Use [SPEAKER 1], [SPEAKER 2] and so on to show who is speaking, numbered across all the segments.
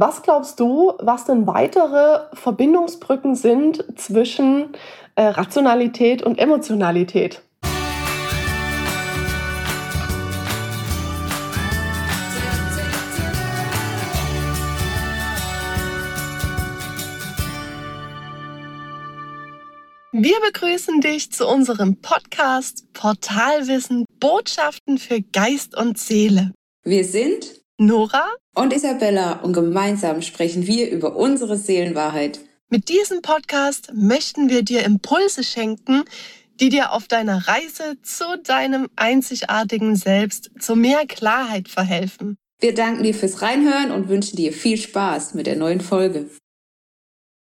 [SPEAKER 1] Was glaubst du, was denn weitere Verbindungsbrücken sind zwischen äh, Rationalität und Emotionalität? Wir begrüßen dich zu unserem Podcast Portalwissen Botschaften für Geist und Seele.
[SPEAKER 2] Wir sind
[SPEAKER 1] Nora
[SPEAKER 2] und Isabella und gemeinsam sprechen wir über unsere Seelenwahrheit.
[SPEAKER 1] Mit diesem Podcast möchten wir dir Impulse schenken, die dir auf deiner Reise zu deinem einzigartigen Selbst zu mehr Klarheit verhelfen.
[SPEAKER 2] Wir danken dir fürs Reinhören und wünschen dir viel Spaß mit der neuen Folge.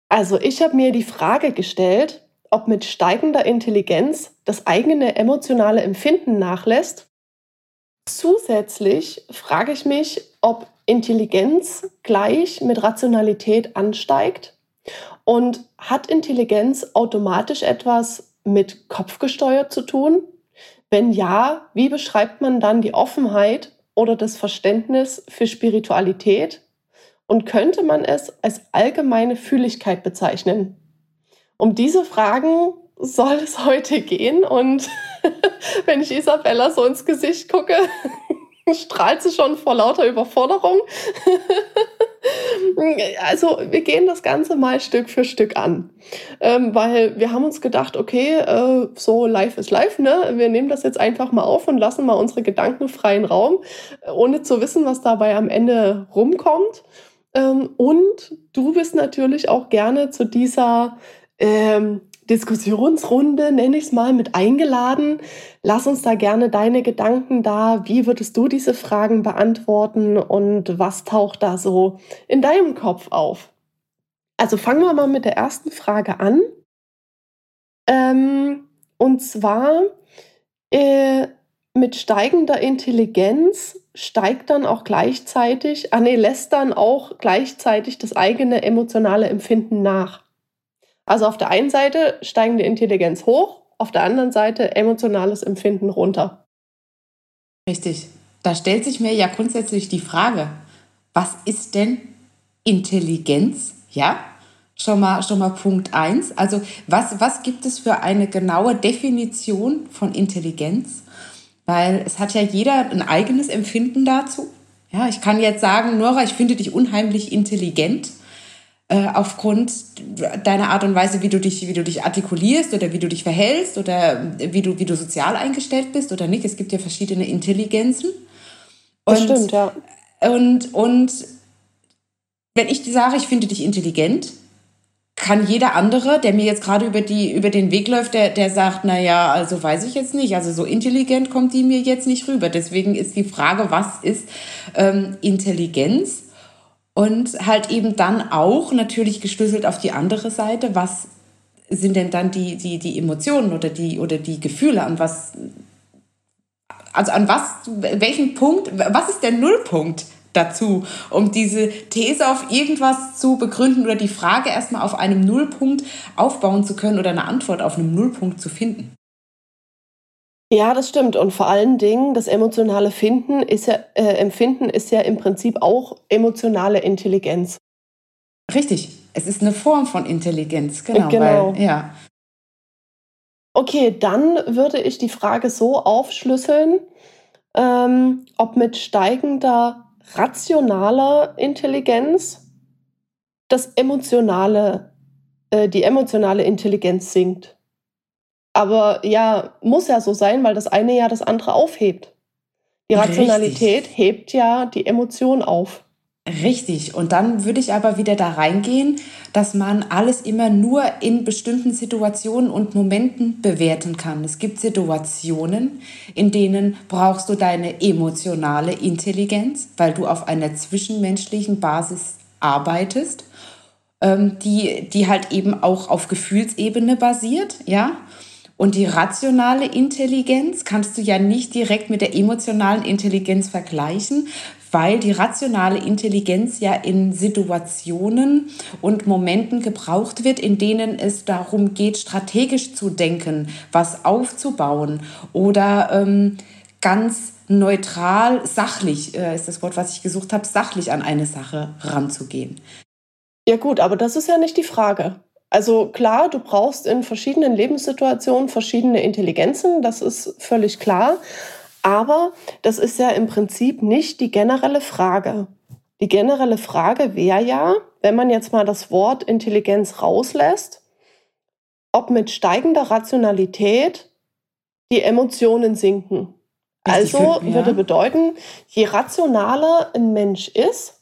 [SPEAKER 1] Also ich habe mir die Frage gestellt, ob mit steigender Intelligenz das eigene emotionale Empfinden nachlässt. Zusätzlich frage ich mich, ob Intelligenz gleich mit Rationalität ansteigt und hat Intelligenz automatisch etwas mit kopfgesteuert zu tun? Wenn ja, wie beschreibt man dann die Offenheit oder das Verständnis für Spiritualität? Und könnte man es als allgemeine Fühligkeit bezeichnen? Um diese Fragen soll es heute gehen. Und wenn ich Isabella so ins Gesicht gucke, strahlt sie schon vor lauter Überforderung. also wir gehen das Ganze mal Stück für Stück an, ähm, weil wir haben uns gedacht, okay, äh, so live ist live, ne? Wir nehmen das jetzt einfach mal auf und lassen mal unsere Gedanken freien Raum, ohne zu wissen, was dabei am Ende rumkommt. Ähm, und du bist natürlich auch gerne zu dieser ähm, Diskussionsrunde, nenne ich es mal, mit eingeladen. Lass uns da gerne deine Gedanken da. Wie würdest du diese Fragen beantworten und was taucht da so in deinem Kopf auf? Also fangen wir mal mit der ersten Frage an. Ähm, und zwar äh, mit steigender Intelligenz steigt dann auch gleichzeitig, ah nee, lässt dann auch gleichzeitig das eigene emotionale Empfinden nach. Also auf der einen Seite steigende Intelligenz hoch, auf der anderen Seite emotionales Empfinden runter.
[SPEAKER 2] Richtig. Da stellt sich mir ja grundsätzlich die Frage, was ist denn Intelligenz? Ja, schon mal, schon mal Punkt 1. Also was, was gibt es für eine genaue Definition von Intelligenz? Weil es hat ja jeder ein eigenes Empfinden dazu. Ja, ich kann jetzt sagen, Nora, ich finde dich unheimlich intelligent. Äh, aufgrund deiner Art und Weise, wie du dich, wie du dich artikulierst oder wie du dich verhältst oder wie du, wie du sozial eingestellt bist oder nicht. Es gibt ja verschiedene Intelligenzen.
[SPEAKER 1] Und, das stimmt, ja.
[SPEAKER 2] Und, und wenn ich sage, ich finde dich intelligent, kann jeder andere, der mir jetzt gerade über, die, über den Weg läuft, der, der sagt, naja, also weiß ich jetzt nicht, also so intelligent kommt die mir jetzt nicht rüber. Deswegen ist die Frage, was ist ähm, Intelligenz? Und halt eben dann auch natürlich geschlüsselt auf die andere Seite, was sind denn dann die, die, die Emotionen oder die, oder die Gefühle, an was, also an was, welchen Punkt, was ist der Nullpunkt dazu, um diese These auf irgendwas zu begründen oder die Frage erstmal auf einem Nullpunkt aufbauen zu können oder eine Antwort auf einem Nullpunkt zu finden?
[SPEAKER 1] Ja, das stimmt. Und vor allen Dingen, das emotionale Finden ist ja, äh, Empfinden ist ja im Prinzip auch emotionale Intelligenz.
[SPEAKER 2] Richtig. Es ist eine Form von Intelligenz, genau. genau. Weil, ja.
[SPEAKER 1] Okay, dann würde ich die Frage so aufschlüsseln, ähm, ob mit steigender rationaler Intelligenz das emotionale, äh, die emotionale Intelligenz sinkt. Aber ja, muss ja so sein, weil das eine ja das andere aufhebt. Die Rationalität Richtig. hebt ja die Emotion auf.
[SPEAKER 2] Richtig. Und dann würde ich aber wieder da reingehen, dass man alles immer nur in bestimmten Situationen und Momenten bewerten kann. Es gibt Situationen, in denen brauchst du deine emotionale Intelligenz, weil du auf einer zwischenmenschlichen Basis arbeitest, ähm, die, die halt eben auch auf Gefühlsebene basiert, ja. Und die rationale Intelligenz kannst du ja nicht direkt mit der emotionalen Intelligenz vergleichen, weil die rationale Intelligenz ja in Situationen und Momenten gebraucht wird, in denen es darum geht, strategisch zu denken, was aufzubauen oder ähm, ganz neutral, sachlich, äh, ist das Wort, was ich gesucht habe, sachlich an eine Sache ranzugehen.
[SPEAKER 1] Ja gut, aber das ist ja nicht die Frage. Also klar, du brauchst in verschiedenen Lebenssituationen verschiedene Intelligenzen, das ist völlig klar. Aber das ist ja im Prinzip nicht die generelle Frage. Die generelle Frage wäre ja, wenn man jetzt mal das Wort Intelligenz rauslässt, ob mit steigender Rationalität die Emotionen sinken. Also ja. würde bedeuten, je rationaler ein Mensch ist,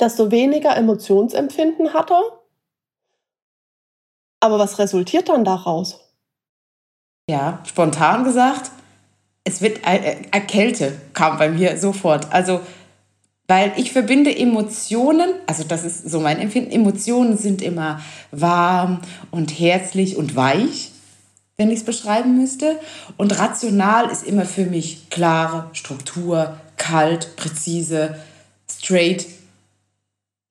[SPEAKER 1] desto weniger Emotionsempfinden hat er. Aber was resultiert dann daraus?
[SPEAKER 2] Ja, spontan gesagt, es wird Kälte kam bei mir sofort. Also weil ich verbinde Emotionen, also das ist so mein Empfinden, Emotionen sind immer warm und herzlich und weich, wenn ich es beschreiben müsste. Und rational ist immer für mich klare Struktur, kalt, präzise, straight.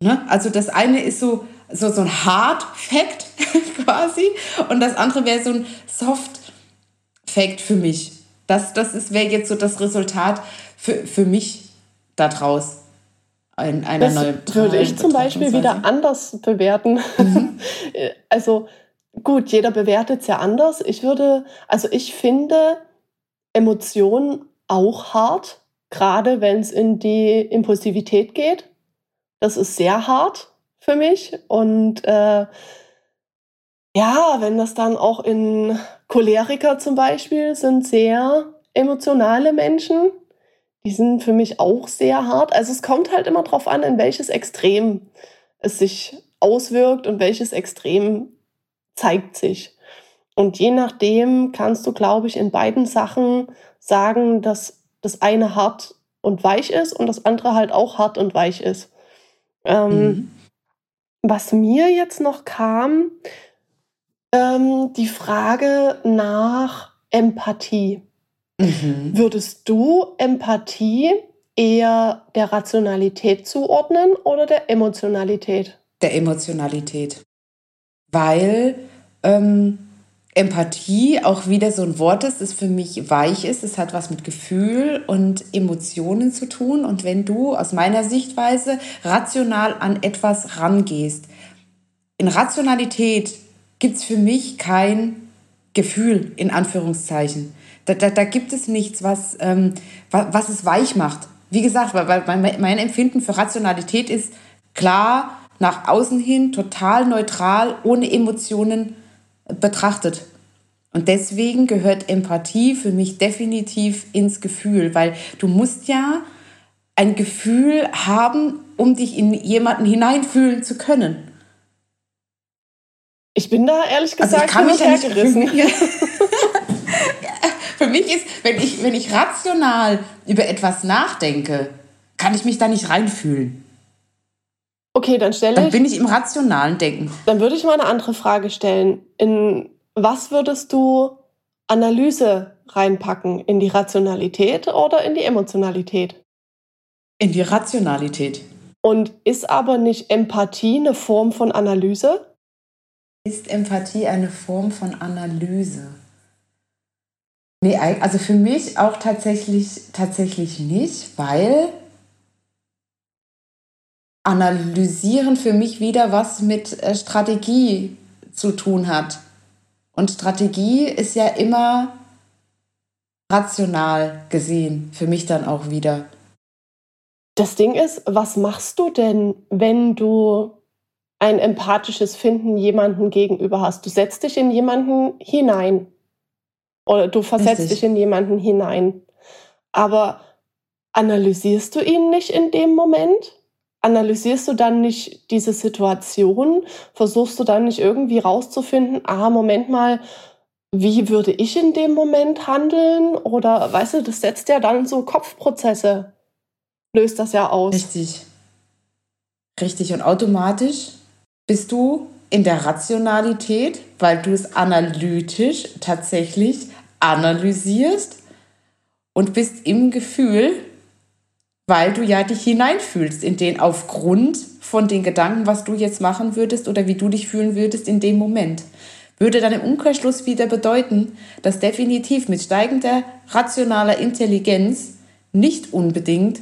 [SPEAKER 2] Ne? Also das eine ist so, so, so ein Hard Fact quasi und das andere wäre so ein Soft Fact für mich. Das, das wäre jetzt so das Resultat für, für mich daraus
[SPEAKER 1] ein, einer das neue würde ich zum Beispiel wieder anders bewerten. Mhm. also gut, jeder bewertet es ja anders. Ich würde, also ich finde Emotionen auch hart, gerade wenn es in die Impulsivität geht. Das ist sehr hart für mich. Und äh, ja, wenn das dann auch in Choleriker zum Beispiel sind sehr emotionale Menschen, die sind für mich auch sehr hart. Also es kommt halt immer darauf an, in welches Extrem es sich auswirkt und welches Extrem zeigt sich. Und je nachdem kannst du, glaube ich, in beiden Sachen sagen, dass das eine hart und weich ist und das andere halt auch hart und weich ist. Ähm, mhm. Was mir jetzt noch kam, ähm, die Frage nach Empathie. Mhm. Würdest du Empathie eher der Rationalität zuordnen oder der Emotionalität?
[SPEAKER 2] Der Emotionalität. Weil ähm, Empathie auch wieder so ein Wort ist, das für mich weich ist. Es hat was mit Gefühl und Emotionen zu tun. Und wenn du aus meiner Sichtweise rational an etwas rangehst, in Rationalität gibt es für mich kein Gefühl, in Anführungszeichen. Da, da, da gibt es nichts, was, ähm, was, was es weich macht. Wie gesagt, weil, weil mein Empfinden für Rationalität ist klar, nach außen hin, total neutral, ohne Emotionen betrachtet. Und deswegen gehört Empathie für mich definitiv ins Gefühl, weil du musst ja ein Gefühl haben, um dich in jemanden hineinfühlen zu können.
[SPEAKER 1] Ich bin da ehrlich gesagt also ich kann mich ja nicht gerissen.
[SPEAKER 2] Für mich ist, wenn ich, wenn ich rational über etwas nachdenke, kann ich mich da nicht reinfühlen.
[SPEAKER 1] Okay, dann stelle
[SPEAKER 2] ich. Dann bin ich im rationalen Denken.
[SPEAKER 1] Dann würde ich mal eine andere Frage stellen. In was würdest du Analyse reinpacken? In die Rationalität oder in die Emotionalität?
[SPEAKER 2] In die Rationalität.
[SPEAKER 1] Und ist aber nicht Empathie eine Form von Analyse?
[SPEAKER 2] Ist Empathie eine Form von Analyse? Nee, also für mich auch tatsächlich, tatsächlich nicht, weil Analysieren für mich wieder was mit äh, Strategie zu tun hat. Und Strategie ist ja immer rational gesehen, für mich dann auch wieder.
[SPEAKER 1] Das Ding ist, was machst du denn, wenn du ein empathisches Finden jemanden gegenüber hast? Du setzt dich in jemanden hinein. Oder du versetzt Richtig. dich in jemanden hinein. Aber analysierst du ihn nicht in dem Moment? Analysierst du dann nicht diese Situation? Versuchst du dann nicht irgendwie rauszufinden, ah, Moment mal, wie würde ich in dem Moment handeln? Oder weißt du, das setzt ja dann so Kopfprozesse, löst das ja aus.
[SPEAKER 2] Richtig. Richtig. Und automatisch bist du in der Rationalität, weil du es analytisch tatsächlich analysierst und bist im Gefühl, weil du ja dich hineinfühlst in den aufgrund von den Gedanken, was du jetzt machen würdest oder wie du dich fühlen würdest in dem Moment. würde dann im Umkehrschluss wieder bedeuten, dass definitiv mit steigender rationaler Intelligenz nicht unbedingt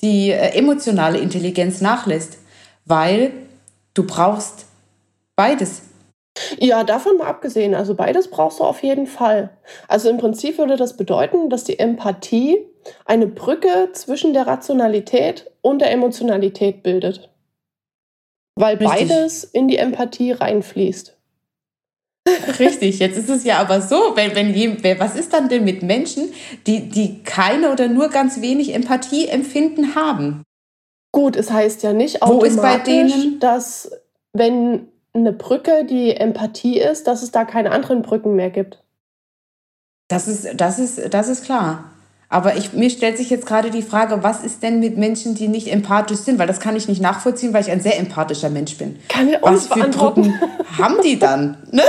[SPEAKER 2] die äh, emotionale Intelligenz nachlässt, weil du brauchst beides.
[SPEAKER 1] Ja, davon mal abgesehen, also beides brauchst du auf jeden Fall. Also im Prinzip würde das bedeuten, dass die Empathie eine Brücke zwischen der Rationalität und der Emotionalität bildet. Weil Richtig. beides in die Empathie reinfließt.
[SPEAKER 2] Richtig, jetzt ist es ja aber so, wenn, wenn je, was ist dann denn mit Menschen, die, die keine oder nur ganz wenig Empathie empfinden haben?
[SPEAKER 1] Gut, es heißt ja nicht automatisch, dass wenn eine Brücke die Empathie ist, dass es da keine anderen Brücken mehr gibt.
[SPEAKER 2] Das ist, das ist, das ist klar. Aber ich, mir stellt sich jetzt gerade die Frage, was ist denn mit Menschen, die nicht empathisch sind? Weil das kann ich nicht nachvollziehen, weil ich ein sehr empathischer Mensch bin.
[SPEAKER 1] Kann
[SPEAKER 2] ich
[SPEAKER 1] was für Brücken
[SPEAKER 2] haben die dann? Ne?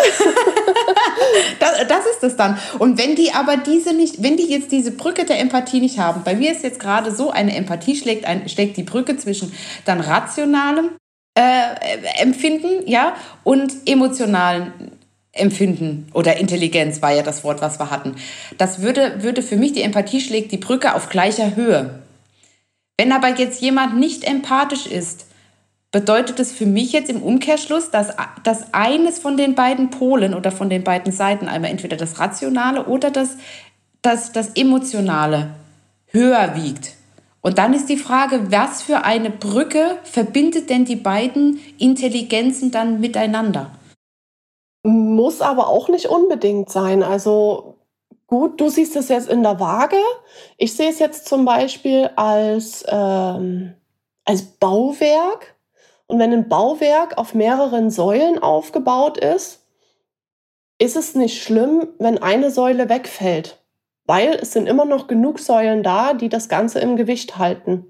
[SPEAKER 2] das, das ist es dann. Und wenn die aber diese nicht, wenn die jetzt diese Brücke der Empathie nicht haben, bei mir ist jetzt gerade so, eine Empathie schlägt, ein, schlägt die Brücke zwischen dann rationalem äh, Empfinden, ja, und emotionalen Empfinden oder Intelligenz war ja das Wort, was wir hatten. Das würde, würde für mich, die Empathie schlägt die Brücke auf gleicher Höhe. Wenn aber jetzt jemand nicht empathisch ist, bedeutet es für mich jetzt im Umkehrschluss, dass, dass eines von den beiden Polen oder von den beiden Seiten, einmal entweder das Rationale oder das, das, das Emotionale, höher wiegt. Und dann ist die Frage, was für eine Brücke verbindet denn die beiden Intelligenzen dann miteinander?
[SPEAKER 1] Muss aber auch nicht unbedingt sein. Also gut, du siehst es jetzt in der Waage. Ich sehe es jetzt zum Beispiel als, ähm, als Bauwerk. Und wenn ein Bauwerk auf mehreren Säulen aufgebaut ist, ist es nicht schlimm, wenn eine Säule wegfällt, weil es sind immer noch genug Säulen da, die das Ganze im Gewicht halten.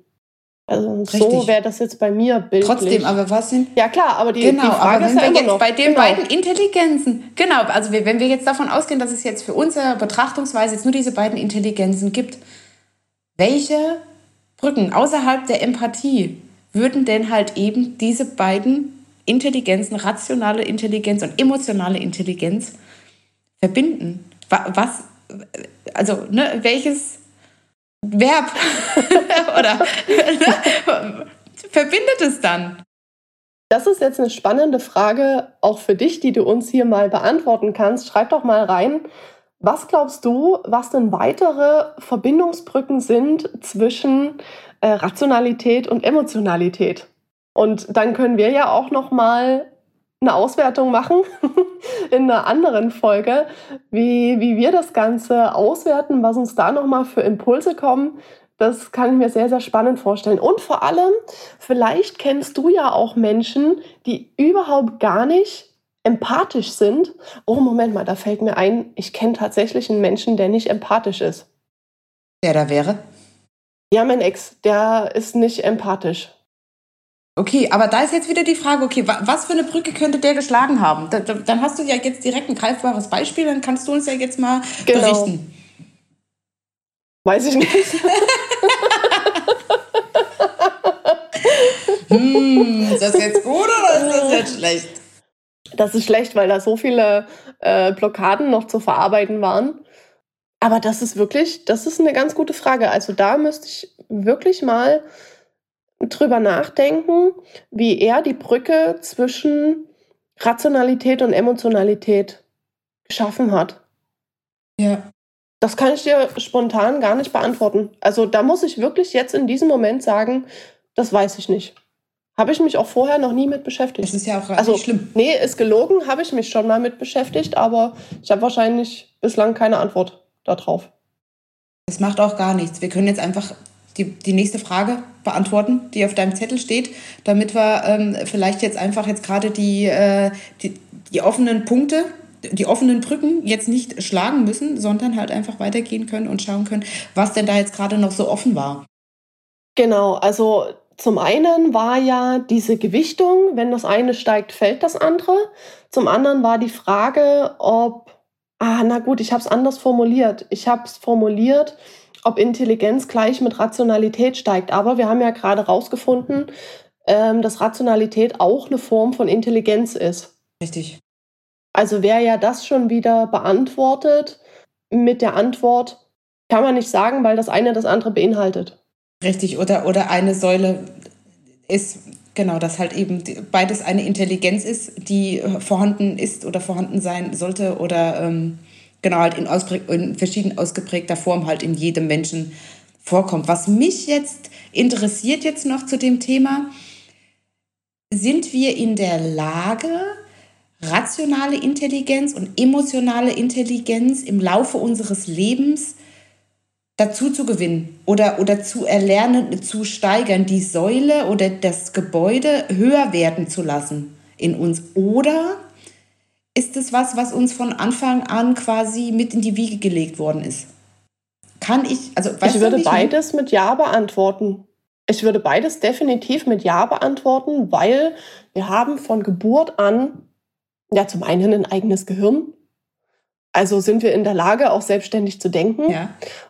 [SPEAKER 1] Also Richtig. so wäre das jetzt bei mir bildlich.
[SPEAKER 2] Trotzdem, aber was sind...
[SPEAKER 1] Ja klar, aber die,
[SPEAKER 2] genau,
[SPEAKER 1] die Frage
[SPEAKER 2] aber wenn
[SPEAKER 1] ist ja
[SPEAKER 2] wir jetzt
[SPEAKER 1] noch,
[SPEAKER 2] bei den genau. beiden Intelligenzen, genau, also wenn wir jetzt davon ausgehen, dass es jetzt für unsere Betrachtungsweise jetzt nur diese beiden Intelligenzen gibt, welche Brücken außerhalb der Empathie würden denn halt eben diese beiden Intelligenzen, rationale Intelligenz und emotionale Intelligenz verbinden? Was, also, ne, welches Verb oder ne, verbindet es dann?
[SPEAKER 1] Das ist jetzt eine spannende Frage, auch für dich, die du uns hier mal beantworten kannst. Schreib doch mal rein, was glaubst du, was denn weitere Verbindungsbrücken sind zwischen äh, Rationalität und Emotionalität? Und dann können wir ja auch noch mal eine Auswertung machen in einer anderen Folge, wie, wie wir das Ganze auswerten, was uns da nochmal für Impulse kommen. Das kann ich mir sehr, sehr spannend vorstellen. Und vor allem, vielleicht kennst du ja auch Menschen, die überhaupt gar nicht empathisch sind. Oh, Moment mal, da fällt mir ein, ich kenne tatsächlich einen Menschen, der nicht empathisch ist.
[SPEAKER 2] Der da wäre?
[SPEAKER 1] Ja, mein Ex, der ist nicht empathisch.
[SPEAKER 2] Okay, aber da ist jetzt wieder die Frage, okay, was für eine Brücke könnte der geschlagen haben? Da, da, dann hast du ja jetzt direkt ein greifbares Beispiel, dann kannst du uns ja jetzt mal genau. berichten.
[SPEAKER 1] Weiß ich nicht.
[SPEAKER 2] hm, ist das jetzt gut oder ist das jetzt schlecht?
[SPEAKER 1] Das ist schlecht, weil da so viele äh, Blockaden noch zu verarbeiten waren. Aber das ist wirklich, das ist eine ganz gute Frage. Also da müsste ich wirklich mal drüber nachdenken, wie er die Brücke zwischen Rationalität und Emotionalität geschaffen hat.
[SPEAKER 2] Ja.
[SPEAKER 1] Das kann ich dir spontan gar nicht beantworten. Also da muss ich wirklich jetzt in diesem Moment sagen, das weiß ich nicht. Habe ich mich auch vorher noch nie mit beschäftigt.
[SPEAKER 2] Das ist ja auch
[SPEAKER 1] also,
[SPEAKER 2] nicht schlimm.
[SPEAKER 1] Nee, ist gelogen, habe ich mich schon mal mit beschäftigt, aber ich habe wahrscheinlich bislang keine Antwort darauf.
[SPEAKER 2] Das macht auch gar nichts. Wir können jetzt einfach die, die nächste Frage beantworten, die auf deinem Zettel steht, damit wir ähm, vielleicht jetzt einfach jetzt gerade die, äh, die, die offenen Punkte, die offenen Brücken jetzt nicht schlagen müssen, sondern halt einfach weitergehen können und schauen können, was denn da jetzt gerade noch so offen war.
[SPEAKER 1] Genau, also zum einen war ja diese Gewichtung, wenn das eine steigt, fällt das andere. Zum anderen war die Frage, ob, ah, na gut, ich habe es anders formuliert. Ich habe es formuliert, ob Intelligenz gleich mit Rationalität steigt. Aber wir haben ja gerade herausgefunden, ähm, dass Rationalität auch eine Form von Intelligenz ist.
[SPEAKER 2] Richtig.
[SPEAKER 1] Also wäre ja das schon wieder beantwortet mit der Antwort, kann man nicht sagen, weil das eine das andere beinhaltet.
[SPEAKER 2] Richtig, oder, oder eine Säule ist, genau, dass halt eben beides eine Intelligenz ist, die vorhanden ist oder vorhanden sein sollte oder ähm, genau halt in, in verschieden ausgeprägter Form halt in jedem Menschen vorkommt. Was mich jetzt interessiert jetzt noch zu dem Thema, sind wir in der Lage, rationale Intelligenz und emotionale Intelligenz im Laufe unseres Lebens dazu zu gewinnen oder, oder zu erlernen, zu steigern, die Säule oder das Gebäude höher werden zu lassen in uns? Oder ist es was, was uns von Anfang an quasi mit in die Wiege gelegt worden ist? Kann ich, also
[SPEAKER 1] weißt ich würde beides mit Ja beantworten. Ich würde beides definitiv mit Ja beantworten, weil wir haben von Geburt an ja zum einen ein eigenes Gehirn. Also sind wir in der Lage, auch selbstständig zu denken. Ja.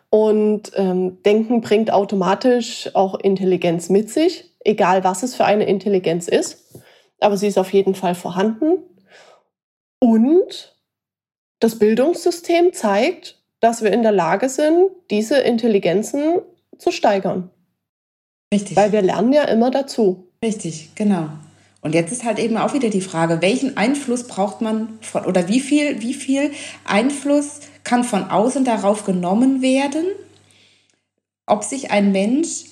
[SPEAKER 1] Und ähm, Denken bringt automatisch auch Intelligenz mit sich, egal was es für eine Intelligenz ist. Aber sie ist auf jeden Fall vorhanden. Und das Bildungssystem zeigt, dass wir in der Lage sind, diese Intelligenzen zu steigern. Richtig. Weil wir lernen ja immer dazu.
[SPEAKER 2] Richtig, genau. Und jetzt ist halt eben auch wieder die Frage, welchen Einfluss braucht man von, oder wie viel, wie viel Einfluss kann von außen darauf genommen werden, ob sich ein Mensch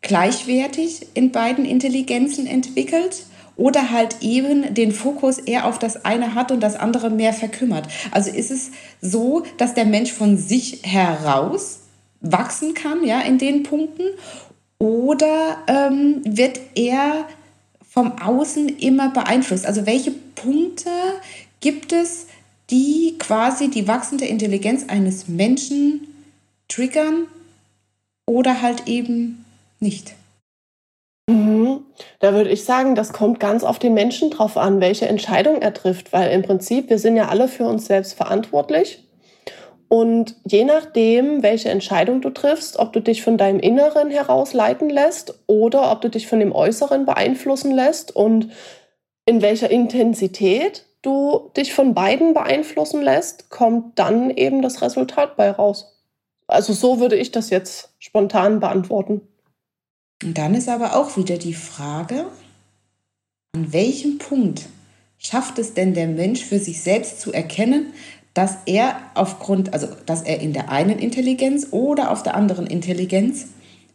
[SPEAKER 2] gleichwertig in beiden Intelligenzen entwickelt oder halt eben den Fokus eher auf das eine hat und das andere mehr verkümmert. Also ist es so, dass der Mensch von sich heraus wachsen kann, ja, in den Punkten, oder ähm, wird er vom Außen immer beeinflusst? Also welche Punkte gibt es, die quasi die wachsende Intelligenz eines Menschen triggern oder halt eben nicht?
[SPEAKER 1] Mhm. Da würde ich sagen, das kommt ganz auf den Menschen drauf an, welche Entscheidung er trifft, weil im Prinzip wir sind ja alle für uns selbst verantwortlich. Und je nachdem, welche Entscheidung du triffst, ob du dich von deinem Inneren heraus leiten lässt oder ob du dich von dem Äußeren beeinflussen lässt und in welcher Intensität du dich von beiden beeinflussen lässt, kommt dann eben das Resultat bei raus. Also so würde ich das jetzt spontan beantworten.
[SPEAKER 2] Und dann ist aber auch wieder die Frage, an welchem Punkt schafft es denn der Mensch für sich selbst zu erkennen, dass er aufgrund, also dass er in der einen Intelligenz oder auf der anderen Intelligenz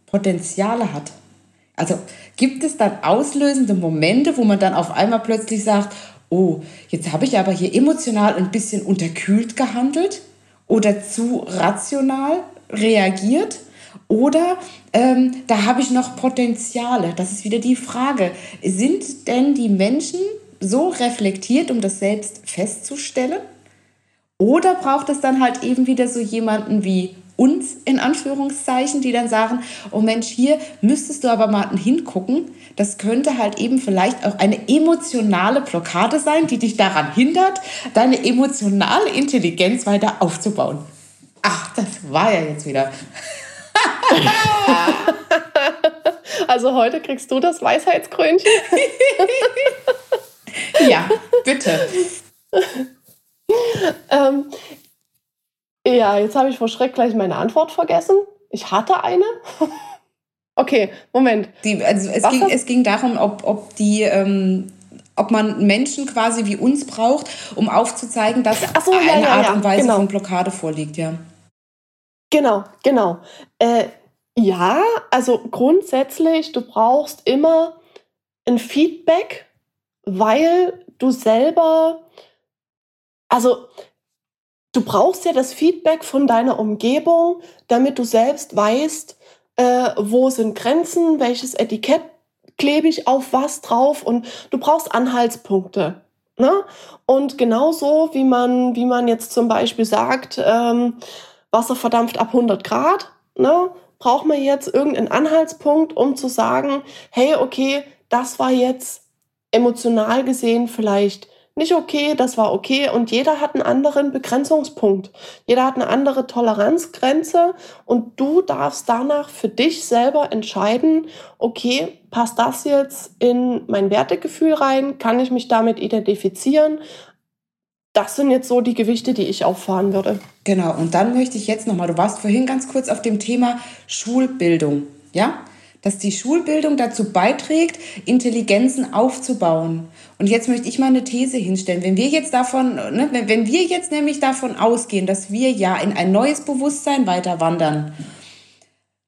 [SPEAKER 2] Potenziale hat. Also gibt es dann auslösende Momente, wo man dann auf einmal plötzlich sagt, oh, jetzt habe ich aber hier emotional ein bisschen unterkühlt gehandelt oder zu rational reagiert oder ähm, da habe ich noch Potenziale. Das ist wieder die Frage. Sind denn die Menschen so reflektiert, um das selbst festzustellen? Oder braucht es dann halt eben wieder so jemanden wie uns in Anführungszeichen, die dann sagen, oh Mensch, hier müsstest du aber mal hingucken. Das könnte halt eben vielleicht auch eine emotionale Blockade sein, die dich daran hindert, deine emotionale Intelligenz weiter aufzubauen. Ach, das war ja jetzt wieder.
[SPEAKER 1] also heute kriegst du das Weisheitskrönchen.
[SPEAKER 2] ja, bitte.
[SPEAKER 1] ähm, ja, jetzt habe ich vor Schreck gleich meine Antwort vergessen. Ich hatte eine. okay, Moment.
[SPEAKER 2] Die, also es, ging, es ging darum, ob, ob die. Ähm, ob man Menschen quasi wie uns braucht, um aufzuzeigen, dass so, eine ja, ja, Art und Weise genau. von Blockade vorliegt, ja.
[SPEAKER 1] Genau, genau. Äh, ja, also grundsätzlich, du brauchst immer ein Feedback, weil du selber also du brauchst ja das Feedback von deiner Umgebung, damit du selbst weißt, äh, wo sind Grenzen, welches Etikett klebe ich auf was drauf und du brauchst Anhaltspunkte. Ne? Und genauso wie man, wie man jetzt zum Beispiel sagt, ähm, Wasser verdampft ab 100 Grad, ne? braucht man jetzt irgendeinen Anhaltspunkt, um zu sagen, hey, okay, das war jetzt emotional gesehen vielleicht nicht okay, das war okay und jeder hat einen anderen Begrenzungspunkt. Jeder hat eine andere Toleranzgrenze und du darfst danach für dich selber entscheiden, okay, passt das jetzt in mein Wertegefühl rein? Kann ich mich damit identifizieren? Das sind jetzt so die Gewichte, die ich auffahren würde.
[SPEAKER 2] Genau, und dann möchte ich jetzt nochmal, du warst vorhin ganz kurz auf dem Thema Schulbildung, ja? Dass die Schulbildung dazu beiträgt, Intelligenzen aufzubauen. Und jetzt möchte ich mal eine These hinstellen. Wenn wir jetzt davon, ne, wenn wir jetzt nämlich davon ausgehen, dass wir ja in ein neues Bewusstsein weiter wandern,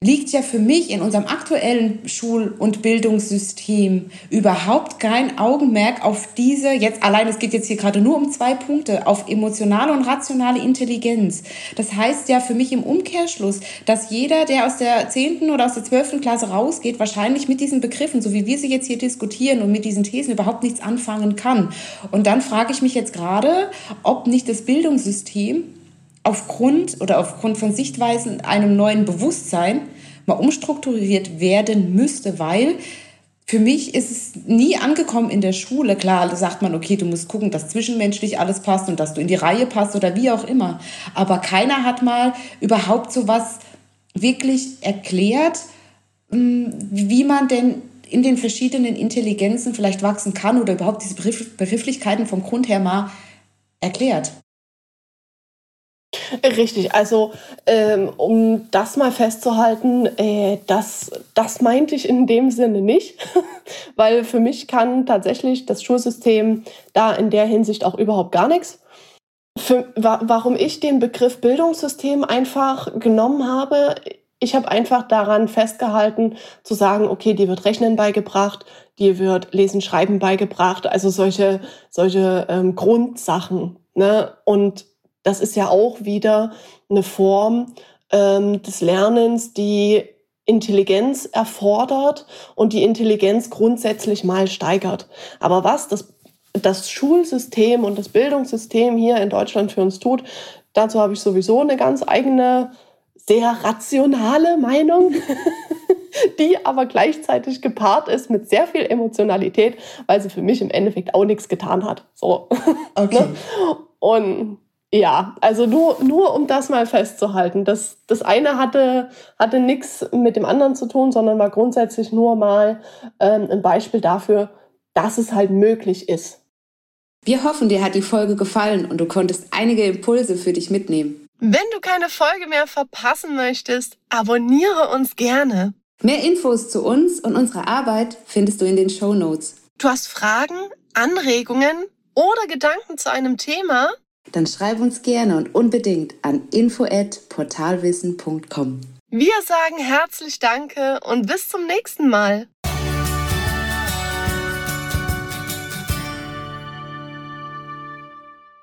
[SPEAKER 2] liegt ja für mich in unserem aktuellen Schul- und Bildungssystem überhaupt kein Augenmerk auf diese, jetzt allein, es geht jetzt hier gerade nur um zwei Punkte, auf emotionale und rationale Intelligenz. Das heißt ja für mich im Umkehrschluss, dass jeder, der aus der 10. oder aus der 12. Klasse rausgeht, wahrscheinlich mit diesen Begriffen, so wie wir sie jetzt hier diskutieren und mit diesen Thesen überhaupt nichts anfangen kann. Und dann frage ich mich jetzt gerade, ob nicht das Bildungssystem aufgrund oder aufgrund von Sichtweisen einem neuen Bewusstsein mal umstrukturiert werden müsste, weil für mich ist es nie angekommen in der Schule. Klar, da sagt man, okay, du musst gucken, dass zwischenmenschlich alles passt und dass du in die Reihe passt oder wie auch immer. Aber keiner hat mal überhaupt so was wirklich erklärt, hm, wie man denn in den verschiedenen Intelligenzen vielleicht wachsen kann oder überhaupt diese Begrifflichkeiten vom Grund her mal erklärt.
[SPEAKER 1] Richtig, also ähm, um das mal festzuhalten, äh, das, das meinte ich in dem Sinne nicht, weil für mich kann tatsächlich das Schulsystem da in der Hinsicht auch überhaupt gar nichts. Für, wa warum ich den Begriff Bildungssystem einfach genommen habe, ich habe einfach daran festgehalten, zu sagen, okay, dir wird Rechnen beigebracht, dir wird Lesen, Schreiben beigebracht, also solche, solche ähm, Grundsachen. Ne? Und das ist ja auch wieder eine Form ähm, des Lernens, die Intelligenz erfordert und die Intelligenz grundsätzlich mal steigert. Aber was das, das Schulsystem und das Bildungssystem hier in Deutschland für uns tut, dazu habe ich sowieso eine ganz eigene, sehr rationale Meinung, die aber gleichzeitig gepaart ist mit sehr viel Emotionalität, weil sie für mich im Endeffekt auch nichts getan hat. So. Okay. Ne? und ja, also nur, nur um das mal festzuhalten. Das, das eine hatte, hatte nichts mit dem anderen zu tun, sondern war grundsätzlich nur mal ähm, ein Beispiel dafür, dass es halt möglich ist.
[SPEAKER 2] Wir hoffen, dir hat die Folge gefallen und du konntest einige Impulse für dich mitnehmen.
[SPEAKER 1] Wenn du keine Folge mehr verpassen möchtest, abonniere uns gerne.
[SPEAKER 2] Mehr Infos zu uns und unserer Arbeit findest du in den Show Notes.
[SPEAKER 1] Du hast Fragen, Anregungen oder Gedanken zu einem Thema?
[SPEAKER 2] Dann schreib uns gerne und unbedingt an info@portalwissen.com.
[SPEAKER 1] Wir sagen herzlich Danke und bis zum nächsten Mal.